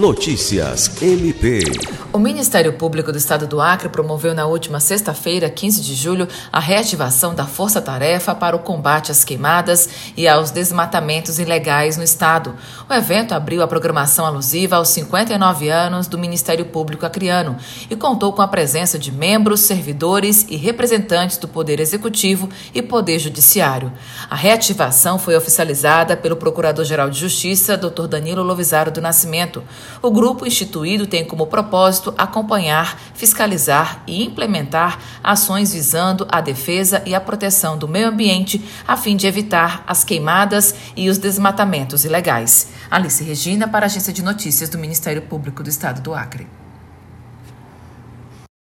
Notícias MP. O Ministério Público do Estado do Acre promoveu na última sexta-feira, 15 de julho, a reativação da Força Tarefa para o combate às queimadas e aos desmatamentos ilegais no Estado. O evento abriu a programação alusiva aos 59 anos do Ministério Público Acreano e contou com a presença de membros, servidores e representantes do Poder Executivo e Poder Judiciário. A reativação foi oficializada pelo Procurador-Geral de Justiça, Dr. Danilo Lovisaro do Nascimento. O grupo instituído tem como propósito acompanhar, fiscalizar e implementar ações visando a defesa e a proteção do meio ambiente, a fim de evitar as queimadas e os desmatamentos ilegais. Alice Regina, para a Agência de Notícias do Ministério Público do Estado do Acre.